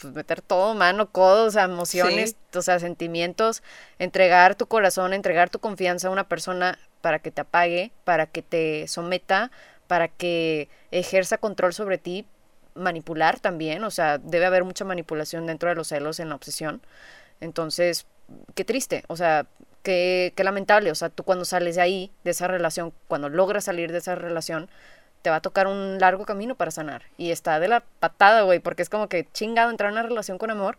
pues meter todo, mano, codo, o sea, emociones, o sea, sentimientos, entregar tu corazón, entregar tu confianza a una persona para que te apague, para que te someta, para que ejerza control sobre ti, manipular también, o sea, debe haber mucha manipulación dentro de los celos en la obsesión. Entonces, qué triste, o sea, qué, qué lamentable, o sea, tú cuando sales de ahí, de esa relación, cuando logras salir de esa relación, te va a tocar un largo camino para sanar. Y está de la patada, güey, porque es como que chingado entrar en una relación con amor,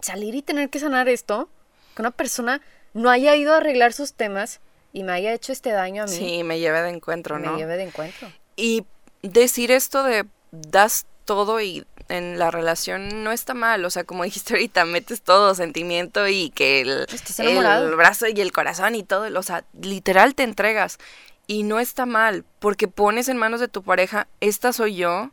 salir y tener que sanar esto, que una persona no haya ido a arreglar sus temas y me haya hecho este daño a mí, sí, me lleve de encuentro, me ¿no? lleve de encuentro. Y decir esto de das todo y en la relación no está mal, o sea, como dijiste ahorita, metes todo, sentimiento y que el, el brazo y el corazón y todo, o sea, literal te entregas y no está mal, porque pones en manos de tu pareja, esta soy yo,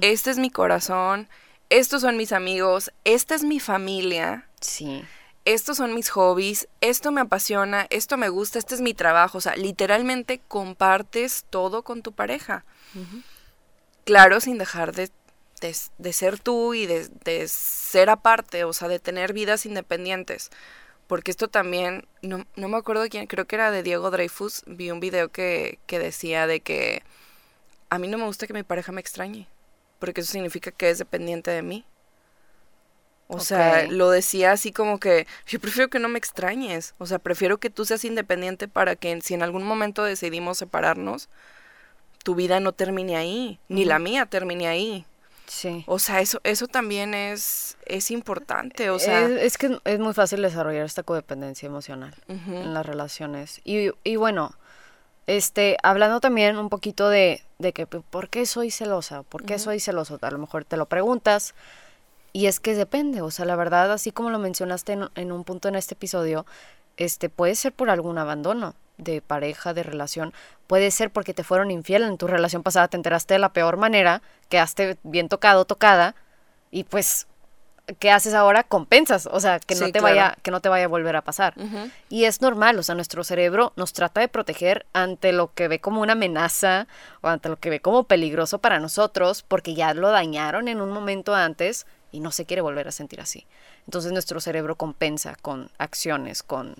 este es mi corazón, estos son mis amigos, esta es mi familia, Sí. estos son mis hobbies, esto me apasiona, esto me gusta, este es mi trabajo, o sea, literalmente compartes todo con tu pareja. Claro, sin dejar de, de- de ser tú y de, de ser aparte, o sea, de tener vidas independientes. Porque esto también, no, no me acuerdo quién, creo que era de Diego Dreyfus, vi un video que, que decía de que a mí no me gusta que mi pareja me extrañe, porque eso significa que es dependiente de mí. O sea, lo decía así como que yo prefiero que no me extrañes, o sea, prefiero que tú seas independiente para que si en algún momento decidimos separarnos, tu vida no termine ahí, ni la mía termine ahí. Sí. O sea, eso, eso también es, es importante, o sea, es, es que es muy fácil desarrollar esta codependencia emocional en las relaciones. Y, y bueno, este, hablando también un poquito de, de que, pues, ¿por qué soy celosa? ¿Por qué soy celoso? A lo mejor te lo preguntas. Y es que depende, o sea, la verdad, así como lo mencionaste en, en un punto en este episodio, este, puede ser por algún abandono de pareja, de relación, puede ser porque te fueron infiel en tu relación pasada, te enteraste de la peor manera, quedaste bien tocado, tocada, y pues, ¿qué haces ahora? Compensas, o sea, que no Sí, te claro. vaya, que no te vaya a volver a pasar. Y es normal, o sea, nuestro cerebro nos trata de proteger ante lo que ve como una amenaza o ante lo que ve como peligroso para nosotros, porque ya lo dañaron en un momento antes y no se quiere volver a sentir así. Entonces nuestro cerebro compensa con acciones, con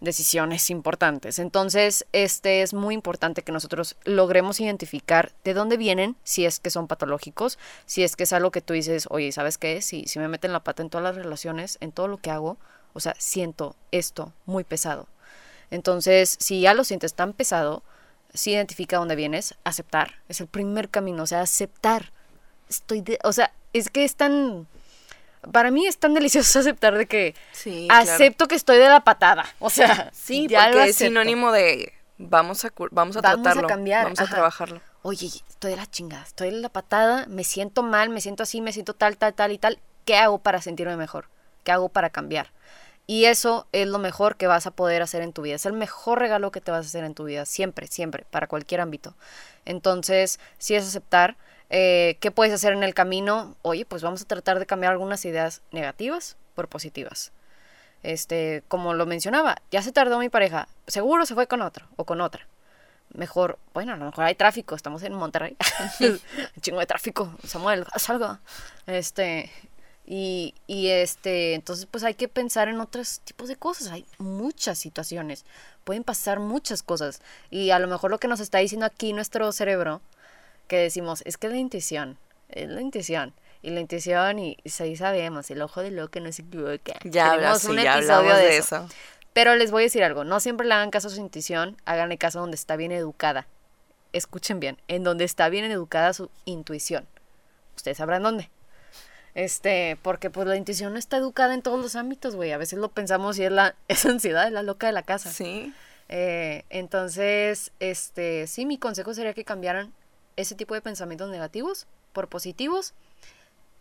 decisiones importantes. Entonces, este es muy importante que nosotros logremos identificar de dónde vienen, si es que son patológicos, si es que es algo que tú dices, oye, ¿sabes qué? Si, si me meten la pata en todas las relaciones, en todo lo que hago, o sea, siento esto muy pesado. Entonces, si ya lo sientes tan pesado, si identifica dónde vienes, aceptar. Es el primer camino, o sea, aceptar. Estoy de, o sea, es que es tan para mí es tan delicioso aceptar de que Sí, claro. acepto que estoy de la patada. O sea, Sí, ya porque es sinónimo de vamos a vamos a Vamos a tratarlo, cambiar, vamos a trabajarlo. Oye, estoy de la chingada, estoy de la patada, me siento mal, me siento así, me siento tal, tal, tal y tal. ¿Qué hago para sentirme mejor? ¿Qué hago para cambiar? Y eso es lo mejor que vas a poder hacer en tu vida. Es el mejor regalo que te vas a hacer en tu vida, siempre, siempre, para cualquier ámbito. Entonces, si es aceptar, eh, ¿qué puedes hacer en el camino? Oye, pues vamos a tratar de cambiar algunas ideas negativas por positivas. Este, como lo mencionaba, ya se tardó mi pareja, seguro se fue con otro o con otra. Mejor, bueno, a lo mejor hay tráfico, estamos en Monterrey. Un chingo de tráfico, Samuel, algo. Este, y, y este, entonces pues hay que pensar en otros tipos de cosas. Hay muchas situaciones, pueden pasar muchas cosas. Y a lo mejor lo que nos está diciendo aquí nuestro cerebro, que decimos, es que la intuición, es la intuición. Y la intuición, y, y ahí sabemos, el ojo de loco no se equivoca. Ya, hablas, Tenemos sí, un ya episodio hablamos de de eso. eso. Pero les voy a decir algo, no siempre le hagan caso a su intuición, háganle caso donde está bien educada. Escuchen bien, en donde está bien educada su intuición. Ustedes sabrán dónde. Este, porque pues la intuición no está educada en todos los ámbitos, güey. A veces lo pensamos y es la es ansiedad, es la loca de la casa. Sí. Eh, entonces, este, sí, mi consejo sería que cambiaran ese tipo de pensamientos negativos por positivos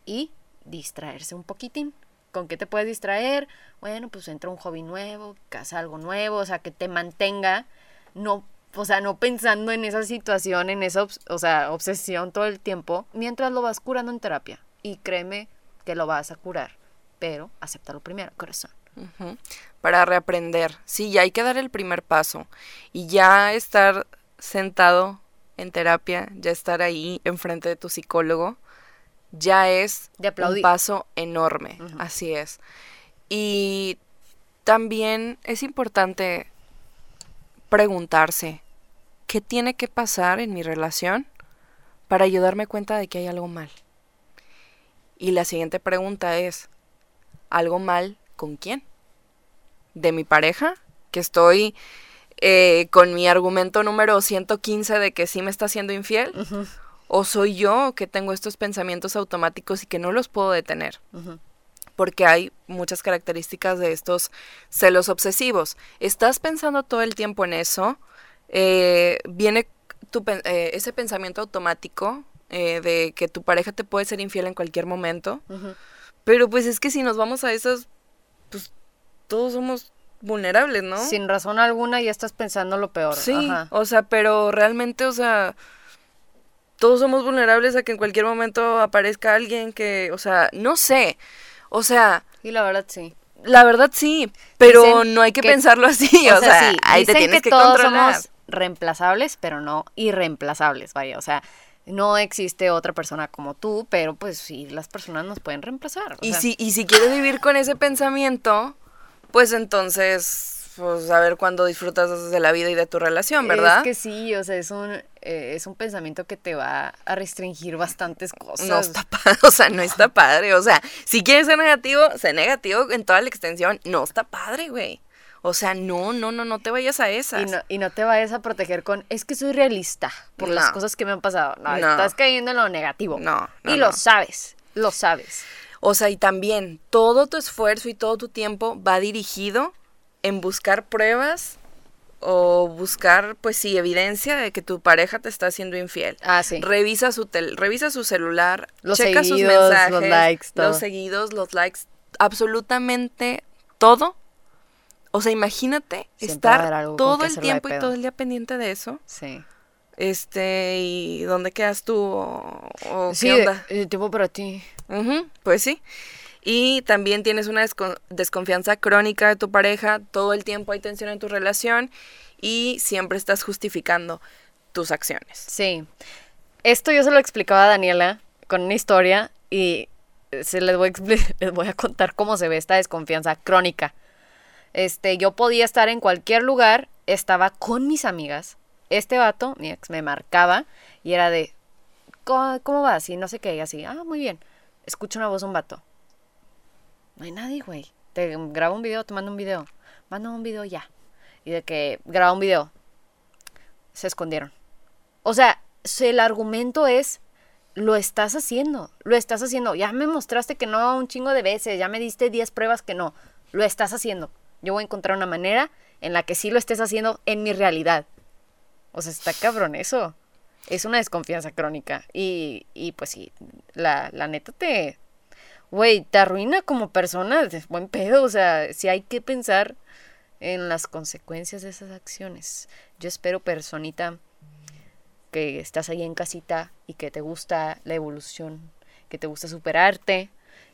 y distraerse un poquitín. ¿Con qué te puedes distraer? Bueno, pues entra un hobby nuevo, casa algo nuevo, o sea, que te mantenga, no, o sea, no pensando en esa situación, en esa, o sea, obsesión todo el tiempo, mientras lo vas curando en terapia. Y créeme que lo vas a curar, pero acéptalo primero, corazón. Para reaprender. Sí, ya hay que dar el primer paso. Y ya estar sentado en terapia, ya estar ahí enfrente de tu psicólogo, ya es De un paso enorme. Así es. Y también es importante preguntarse, ¿qué tiene que pasar en mi relación para yo darme cuenta de que hay algo mal? Y la siguiente pregunta es, ¿algo mal con quién? ¿De mi pareja? Que estoy eh, con mi argumento número 115 de que sí me está haciendo infiel. ¿O soy yo que tengo estos pensamientos automáticos y que no los puedo detener? porque hay muchas características de estos celos obsesivos. Estás pensando todo el tiempo en eso, eh, viene tu eh, ese pensamiento automático de que tu pareja te puede ser infiel en cualquier momento. Pero pues es que si nos vamos a esas, pues todos somos vulnerables, ¿no? Sin razón alguna ya estás pensando lo peor. Sí, Ajá. o sea, pero realmente, o sea, todos somos vulnerables a que en cualquier momento aparezca alguien que, o sea, no sé, o sea, Y la verdad sí. la verdad sí, pero Dicen no hay que, que- pensarlo así, o, sea, sí, ahí te tienes que, que, todos controlar. somos reemplazables, pero no irreemplazables, vaya, o sea, no existe otra persona como tú, pero pues sí, las personas nos pueden reemplazar. o Y sea, si, y si quieres vivir con ese pensamiento, pues entonces, pues a ver cuándo disfrutas de la vida y de tu relación, ¿verdad? Es que sí, o sea, es un, eh, es un pensamiento que te va a restringir bastantes cosas. No está padre, o sea, no está padre. O sea, si quieres ser negativo, sé negativo en toda la extensión. No está padre, güey. O sea, no, no, no, no te vayas a esas. Y no, y no te vayas a proteger con, es que soy realista por las cosas que me han pasado. No, No. estás cayendo en lo negativo. No, no, y lo sabes, lo sabes. O sea, y también todo tu esfuerzo y todo tu tiempo va dirigido en buscar pruebas o buscar, pues sí, evidencia de que tu pareja te está haciendo infiel. Ah, sí. Revisa su tel- revisa su celular, Los checa sus seguidos, los mensajes, likes, todo. los seguidos, los likes, absolutamente todo. O sea, imagínate Siempre estar todo el tiempo y todo el día pendiente de eso. Sí. Este, y ¿dónde quedas tú? ¿O, o Sí, qué onda? eh, tiempo para ti. Ujú, pues sí. Y también tienes una descon- desconfianza crónica de tu pareja, todo el tiempo hay tensión en tu relación y siempre estás justificando tus acciones. Sí. Esto yo se lo explicaba a Daniela con una historia y se les voy a, les voy a contar cómo se ve esta desconfianza crónica. Este, yo podía estar en cualquier lugar, estaba con mis amigas. Este vato, mi ex, me marcaba y era de, ¿cómo, cómo vas? Y no sé qué, y así, ah, muy bien. Escucho una voz de un vato. No hay nadie, güey. Te grabo un video, te mando un video. Manda un video ya. Y de que graba un video. Se escondieron. O sea, el argumento es, lo estás haciendo, lo estás haciendo. Ya me mostraste que no un chingo de veces, ya me diste 10 pruebas que no, lo estás haciendo. Yo voy a encontrar una manera en la que sí lo estés haciendo en mi realidad. O sea, está cabrón eso. Es una desconfianza crónica. Y, y pues sí, la, la neta te... Güey, te arruina como persona, es buen pedo. O sea, si hay que pensar en las consecuencias de esas acciones. Yo espero, personita, que estás ahí en casita y que te gusta la evolución, que te gusta superarte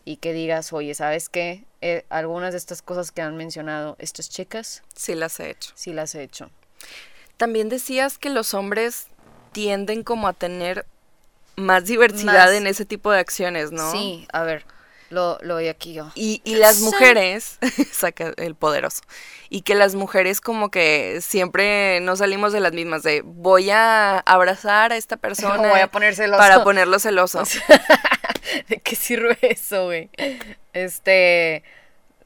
y que digas, oye, ¿sabes qué? Eh, algunas de estas cosas que han mencionado estas chicas, Sí las he hecho. sí las he hecho. También decías que los hombres tienden como a tener más diversidad Más- en ese tipo de acciones, ¿no? Sí, a ver, lo, lo aquí yo. Y, y las mujeres, saca el poderoso, y que las mujeres como que siempre no salimos de las mismas, de voy a abrazar a esta persona Voy a poner celoso. para ponerlo celoso. ¿De qué sirve eso, güey? Este,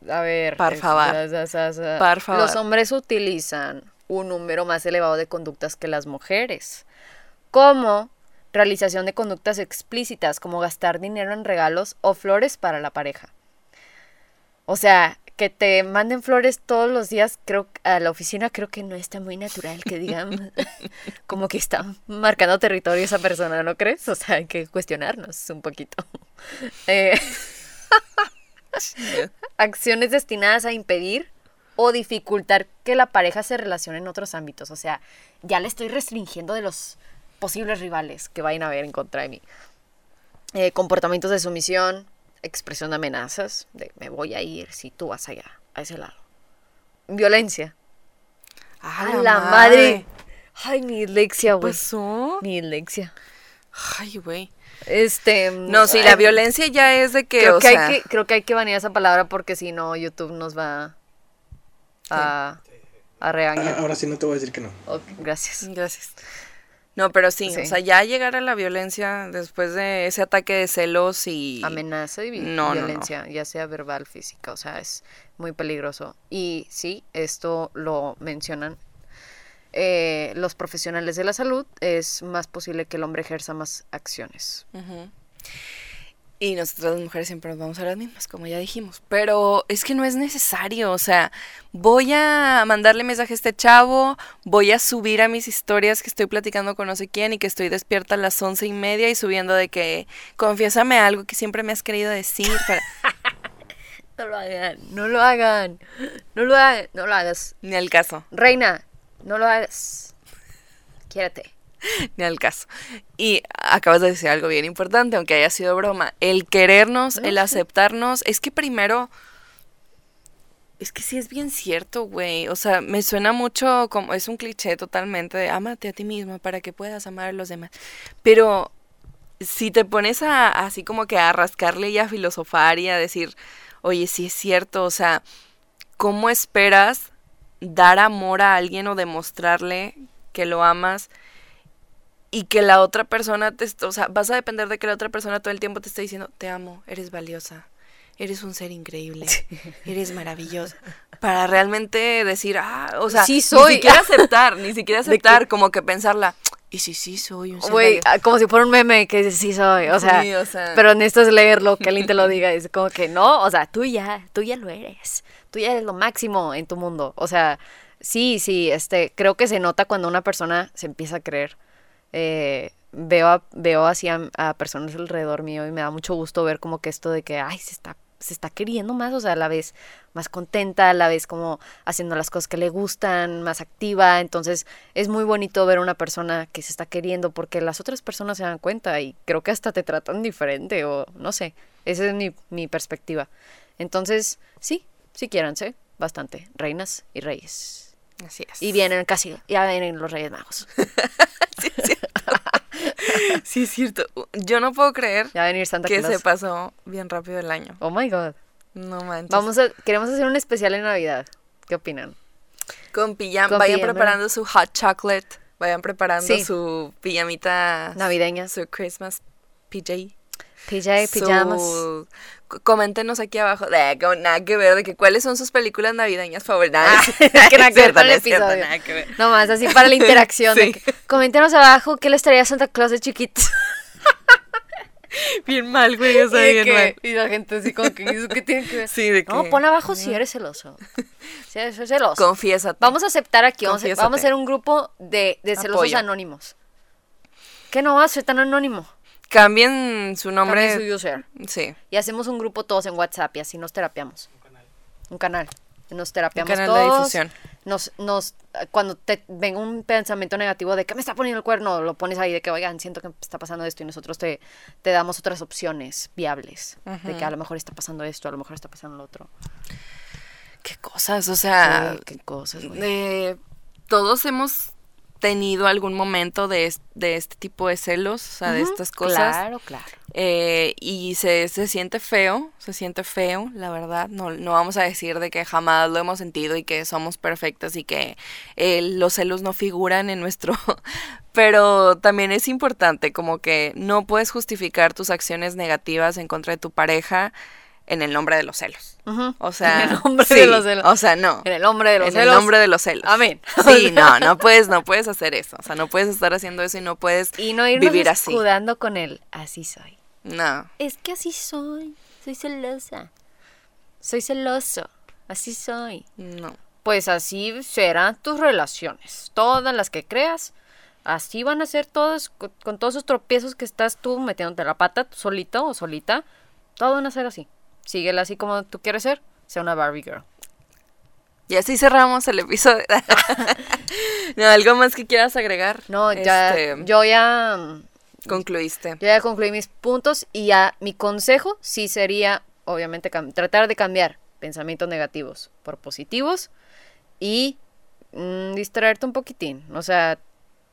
a ver. Por favor. Los hombres utilizan un número más elevado de conductas que las mujeres, como realización de conductas explícitas, como gastar dinero en regalos o flores para la pareja. O sea, que te manden flores todos los días, creo a la oficina creo que no está muy natural que digan como que está marcando territorio esa persona, ¿no crees? O sea, hay que cuestionarnos un poquito. Eh, acciones destinadas a impedir o dificultar que la pareja se relacione en otros ámbitos. O sea, ya le estoy restringiendo de los posibles rivales que vayan a haber en contra de mí. Eh, comportamientos de sumisión, expresión de amenazas, de me voy a ir si tú vas allá, a ese lado. Violencia. ¡A ¡A la madre! Ay, mi dislexia, ¿Qué güey. pasó? Mi dislexia. Ay, güey. Este. No, sí, ay, la violencia ya es de que, Creo o que, sea, hay que, creo que hay que banear esa palabra porque si no, YouTube nos va a, a regañar. Ah, Ahora sí no te voy a decir que no. Ok, gracias. Gracias. No, pero sí, Sí. o sea, ya llegar a la violencia después de ese ataque de celos y... Amenaza y no, no. violencia, ya sea verbal, física, o sea, es muy peligroso. Y sí, esto lo mencionan eh, los profesionales de la salud, es más posible que el hombre ejerza más acciones. Y nosotras las mujeres siempre nos vamos a las mismas, como ya dijimos. Pero es que no es necesario. O sea, voy a mandarle mensaje a este chavo, voy a subir a mis historias que estoy platicando con no sé quién y que estoy despierta a las once y media y subiendo de que confiésame algo que siempre me has querido decir. para-". No lo hagan, no lo hagan. No lo hagan, no lo hagas. Ni al caso, Reina, no lo hagas. Quiérate. ni al caso. Y acabas de decir algo bien importante, aunque haya sido broma. El querernos, el aceptarnos, es que primero... Es que sí es bien cierto, güey. O sea, me suena mucho como es un cliché totalmente de ámate a ti mismo para que puedas amar a los demás. Pero si te pones a así como que a rascarle y a filosofar y a decir, oye, sí es cierto, o sea, ¿cómo esperas dar amor a alguien o demostrarle que lo amas y que la otra persona te, o sea, vas a depender de que la otra persona todo el tiempo te esté diciendo, te amo, eres valiosa, eres un ser increíble, eres maravillosa, para realmente decir, ah, o sea, Sí soy. ni siquiera aceptar, ni siquiera aceptar, como que pensarla, y si sí soy un ser Güey, valioso". ah, como si fuera un meme que dice, sí soy, o sea, Sí, o sea. pero necesitas leerlo, que alguien te lo diga, es como que no, o sea, tú ya, tú ya lo eres, tú ya eres lo máximo en tu mundo, o sea, sí, sí, este, creo que se nota cuando una persona se empieza a creer, eh, veo, a- veo así a, a personas alrededor mío y me da mucho gusto ver como que esto de que, ay, se está, se está queriendo más, o sea, a la vez más contenta, a la vez como haciendo las cosas que le gustan, más activa, entonces es muy bonito ver una persona que se está queriendo porque las otras personas se dan cuenta y creo que hasta te tratan diferente o no sé, esa es mi, mi perspectiva. Entonces, sí, sí quiéranse bastante, reinas y reyes. Así es. Y vienen casi, ya vienen los Reyes Magos. Sí, es cierto. Yo no puedo creer Ya va a venir Santa que Claus. se pasó bien rápido el año. Oh my god. No manches. Vamos a, queremos hacer un especial en Navidad. ¿Qué opinan? Con pijama. Con vayan pijama. preparando su hot chocolate. Vayan preparando Sí. su pijamita. Navideña. Su Christmas PJ. PJ, pijamas. Coméntenos aquí abajo. De, como nada que ver. De que cuáles son sus películas navideñas favoritas. Ah, que nada que ver con el no cierto, nada que ver. Nomás así para la interacción. de Sí. que, coméntenos abajo qué les traía Santa Claus de chiquitos. Bien mal, güey. O sea, bien que- mal. Y la gente así como que, ¿eso qué tiene que ver? Sí, de que. No, pon abajo si eres celoso. Si eres celoso. Confiésate. Vamos a aceptar aquí, vamos a, vamos a hacer un grupo de, de celosos Apoyo. anónimos. ¿Qué no va a ser tan anónimo? Cambien su nombre. Cambien su user. Sí. Y hacemos un grupo todos en WhatsApp y así nos terapiamos. Un canal. Nos terapiamos Un canal de todos. difusión. Nos, nos, cuando te venga un pensamiento negativo de que me está poniendo el cuerno, lo pones ahí de que, oigan, siento que está pasando esto y nosotros te, te damos otras opciones viables. De que a lo mejor está pasando esto, a lo mejor está pasando lo otro. Qué cosas, o sea. Qué cosas, güey. de- todos hemos tenido algún momento de, es- de este tipo de celos, o sea, de estas cosas. Claro, claro. Eh, y se, se siente feo, se siente feo, la verdad. No, no vamos a decir de que jamás lo hemos sentido y que somos perfectas y que eh, los celos no figuran en nuestro... Pero también es importante como que no puedes justificar tus acciones negativas en contra de tu pareja en el nombre de los celos. O sea, En el nombre sí, de los celos. O sea, no. En el nombre de los en celos. el nombre de los celos. Amén. Sí, no, no puedes, no puedes hacer eso. O sea, no puedes estar haciendo eso y no puedes Y no irnos vivir así. escudando con él. Así soy. No. Es que así soy. Soy celosa. Soy celoso. Así soy. No. Pues así serán tus relaciones. Todas las que creas. Así van a ser todas. Con, con todos esos tropiezos que estás tú metiéndote la pata, solito o solita. Todas van a ser así. Síguela así como tú quieres ser. Sea una Barbie Girl. Y así cerramos el episodio. no, algo más que quieras agregar. No, ya. Este, Yo ya. mm, concluiste. Yo ya concluí mis puntos y ya mi consejo sí sería, obviamente, tratar de cambiar pensamientos negativos por positivos y mm, distraerte un poquitín. O sea,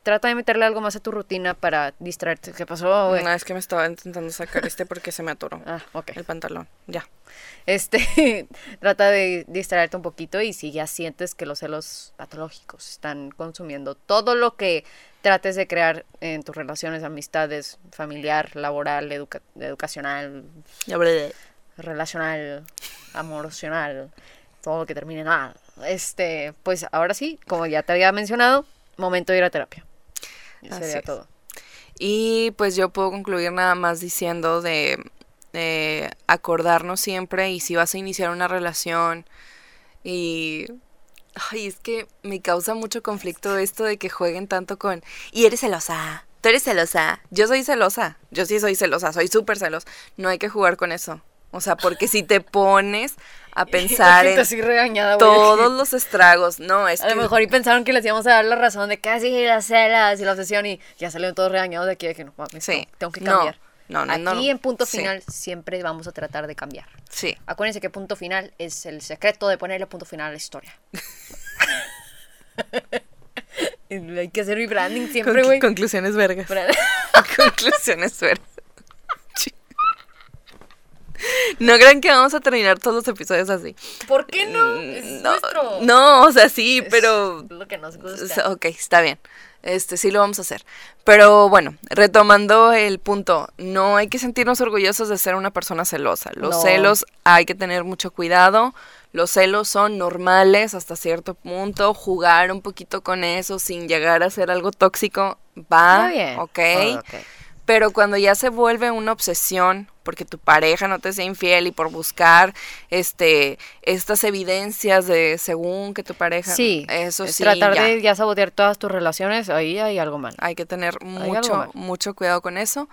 trata de meterle algo más a tu rutina para distraerte. ¿Qué pasó, güey? No, es que me estaba intentando sacar este porque se me atoró. Ah, ok. El pantalón. Ya. Este, trata de distraerte un poquito y si ya sientes que los celos patológicos están consumiendo todo lo que trates de crear en tus relaciones, amistades, familiar, laboral, educa- educacional, Ya hablé. relacional, amorocional, todo lo que termine en A. Este, pues ahora sí, como ya te había mencionado, momento de ir a terapia. Así sería es. todo. Y pues yo puedo concluir nada más diciendo de eh, acordarnos siempre y si vas a iniciar una relación y... Ay, es que me causa mucho conflicto esto de que jueguen tanto con... Y eres celosa, tú eres celosa, yo soy celosa, yo sí soy celosa, soy súper celosa. No hay que jugar con eso. O sea, porque si te pones a pensar en así regañada, todos los estragos, no, es A lo mejor y pensaron que les íbamos a dar la razón de casi las celas y la obsesión y ya salieron todos regañados de aquí de que no mames, Sí. no, tengo que cambiar. no, no, Aquí no, no. en punto Sí. final siempre vamos a tratar de cambiar. sí. Acuérdense que punto final es el secreto de ponerle punto final a la historia. Hay que hacer mi branding siempre, Conclu- güey. conclusiones vergas. Conclusiones vergas. No crean que vamos a terminar todos los episodios así. ¿Por qué no? Es Mm, no, nuestro. no, o sea, sí, Es pero lo que nos gusta. Ok, está bien. Este sí lo vamos a hacer. Pero bueno, retomando el punto, no hay que sentirnos orgullosos de ser una persona celosa. Los No. celos hay que tener mucho cuidado. Los celos son normales hasta cierto punto. Jugar un poquito con eso sin llegar a ser algo tóxico va, Está bien. ok. Ah, ok. Pero cuando ya se vuelve una obsesión porque tu pareja no te sea infiel y por buscar este estas evidencias de según que tu pareja Sí, eso es sí tratar ya. de ya sabotear todas tus relaciones, ahí hay algo mal. hay que tener mucho mucho cuidado con eso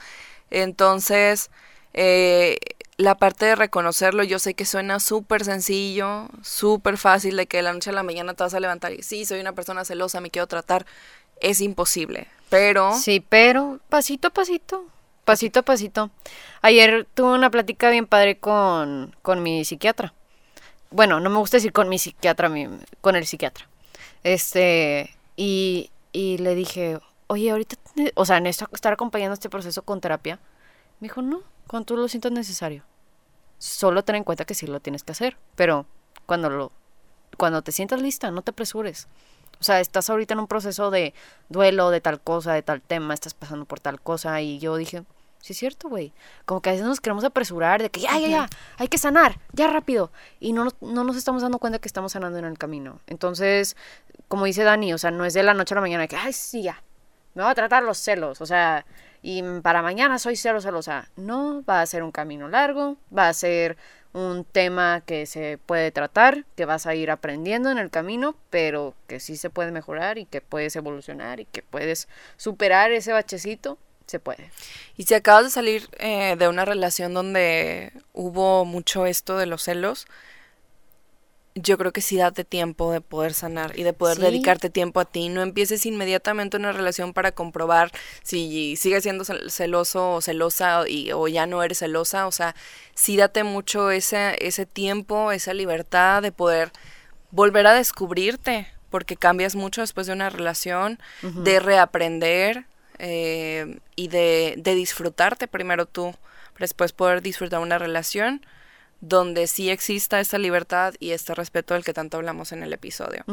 entonces eh, la parte de reconocerlo yo sé que suena súper sencillo súper fácil de que de la noche a la mañana te vas a levantar y sí soy una persona celosa me quiero tratar es imposible pero Sí, pero pasito a pasito, pasito a pasito. Ayer tuve una plática bien padre con, con mi psiquiatra. Bueno, no me gusta decir con mi psiquiatra, mi- con el psiquiatra. Este, y, y le dije, oye, ahorita, o sea, necesito estar acompañando este proceso con terapia. Me dijo, no, cuando tú lo sientas necesario. Solo ten en cuenta que sí lo tienes que hacer, pero cuando lo, cuando te sientas lista, no te apresures. O sea, estás ahorita en un proceso de duelo de tal cosa, de tal tema, estás pasando por tal cosa y yo dije, sí es cierto, güey. Como que a veces nos queremos apresurar de que ya, ya, ya, hay que sanar, ya rápido. Y no, nos- no nos estamos dando cuenta que estamos sanando en el camino. Entonces, como dice Dani, o sea, no es de la noche a la mañana que, ay, sí, ya, me voy a tratar los celos, o sea, y para mañana soy cero celosa. No, va a ser un camino largo, va a ser un tema que se puede tratar, que vas a ir aprendiendo en el camino, pero que sí se puede mejorar y que puedes evolucionar y que puedes superar ese bachecito, se puede. Y si acabas de salir eh, de una relación donde hubo mucho esto de los celos, yo creo que sí date tiempo de poder sanar y de poder Sí. dedicarte tiempo a ti. No empieces inmediatamente una relación para comprobar si sigues siendo cel- celoso o celosa y, o ya no eres celosa. O sea, sí date mucho ese, ese tiempo, esa libertad de poder volver a descubrirte, porque cambias mucho después de una relación, de reaprender eh, y de, de disfrutarte primero tú, para después poder disfrutar una relación donde sí exista esta libertad y este respeto del que tanto hablamos en el episodio.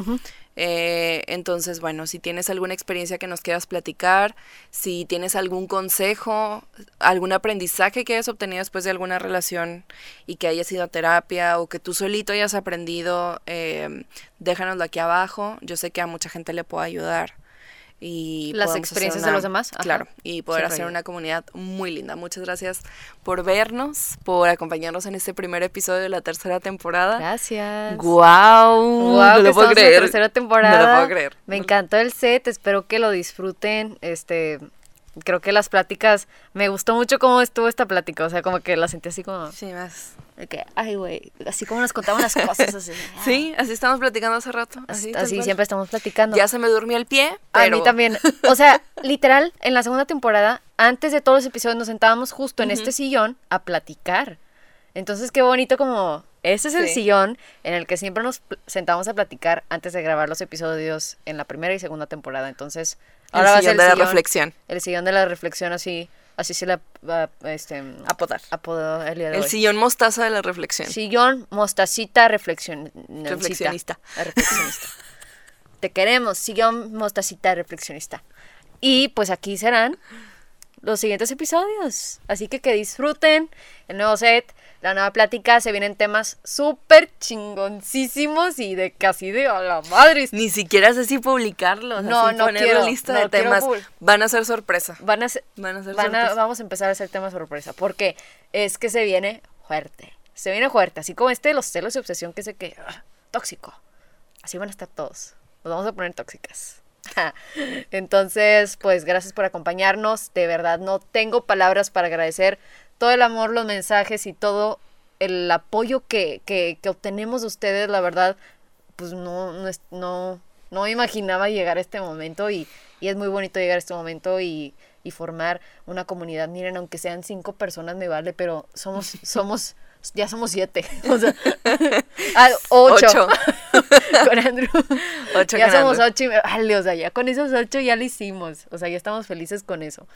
Eh, entonces, bueno, si tienes alguna experiencia que nos quieras platicar, si tienes algún consejo, algún aprendizaje que hayas obtenido después de alguna relación y que hayas ido a terapia o que tú solito hayas aprendido, eh, déjanoslo aquí abajo. Yo sé que a mucha gente le puede ayudar. Y Las experiencias de los demás, ajá. Claro, y poder Siempre hacer una comunidad muy linda. Muchas gracias por vernos, por acompañarnos en este primer episodio de la tercera temporada. Gracias. ¡Guau! Wow, no que lo puedo estamos en la creer. tercera temporada. No lo puedo creer. Me encantó el set, espero que lo disfruten. Este, creo que las pláticas, me gustó mucho cómo estuvo esta plática, o sea, como que la sentí así como, Sí, más. De que, ay, güey, así como nos contaban las cosas, así. Sí, así estamos platicando hace rato. Así, Así, siempre estamos platicando. Ya se me durmió el pie, A mí también. O sea, literal, en la segunda temporada, antes de todos los episodios, nos sentábamos justo en este sillón a platicar. Entonces, qué bonito como... Ese es el sillón en el que siempre nos sentamos a platicar antes de grabar los episodios en la primera y segunda temporada. Entonces, El ahora va a ser el de la sillón- reflexión. El sillón de la reflexión, así, así se le va, este, Apodar. apodó el día de El hoy. sillón mostaza de la reflexión. Sillón mostacita reflexion- Reflexionista. Reflexionista. Te queremos, sillón mostacita reflexionista. Y pues aquí serán los siguientes episodios. Así que que disfruten el nuevo set, la nueva plática. Se vienen temas súper chingoncísimos y de casi de a la madre. Ni siquiera sé si publicarlos. No, así no poner quiero, lista no de temas. Van a ser sorpresa. Van a ser, Van a ser van a- sorpresa. vamos a empezar a hacer temas sorpresa. Porque es que se viene fuerte. Se viene fuerte. Así como este de los celos y obsesión que sé que. ah, tóxico. Así van a estar todos. Nos vamos a poner tóxicas. Entonces, pues gracias por acompañarnos. De verdad, no tengo palabras para agradecer todo el amor, los mensajes y todo el apoyo que, que, que obtenemos de ustedes. La verdad, pues no, no, no, no me imaginaba llegar a este momento y, y es muy bonito llegar a este momento y, y formar una comunidad. Miren, aunque sean cinco personas me vale, pero somos, somos, ya somos siete. O sea, ah, ocho. Ocho. con Andrew. Ocho ya con somos Andrew. ocho y me vale, o sea, ya con esos ocho ya lo hicimos. O sea, ya estamos felices con eso.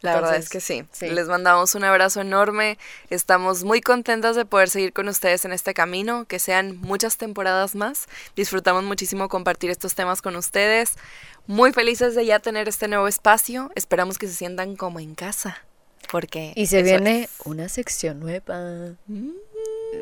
La verdad es que sí. sí. Les mandamos un abrazo enorme. Estamos muy contentas de poder seguir con ustedes en este camino, que sean muchas temporadas más. Disfrutamos muchísimo compartir estos temas con ustedes. Muy felices de ya tener este nuevo espacio. Esperamos que se sientan como en casa. Porque Y se viene es. una sección nueva.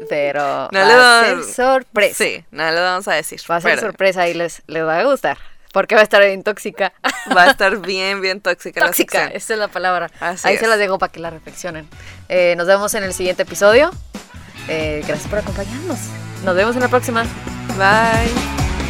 Pero No va a ser sorpresa. Sí, nada le vamos a decir. Va a ser sorpresa y les, les va a gustar. Porque va a estar bien tóxica. Va a estar bien, bien tóxica, la tóxica, sección. esa es la palabra. Así Ahí es. se las dejo para que la reflexionen. Eh, nos vemos en el siguiente episodio. Eh, gracias por acompañarnos. Nos vemos en la próxima. Bye.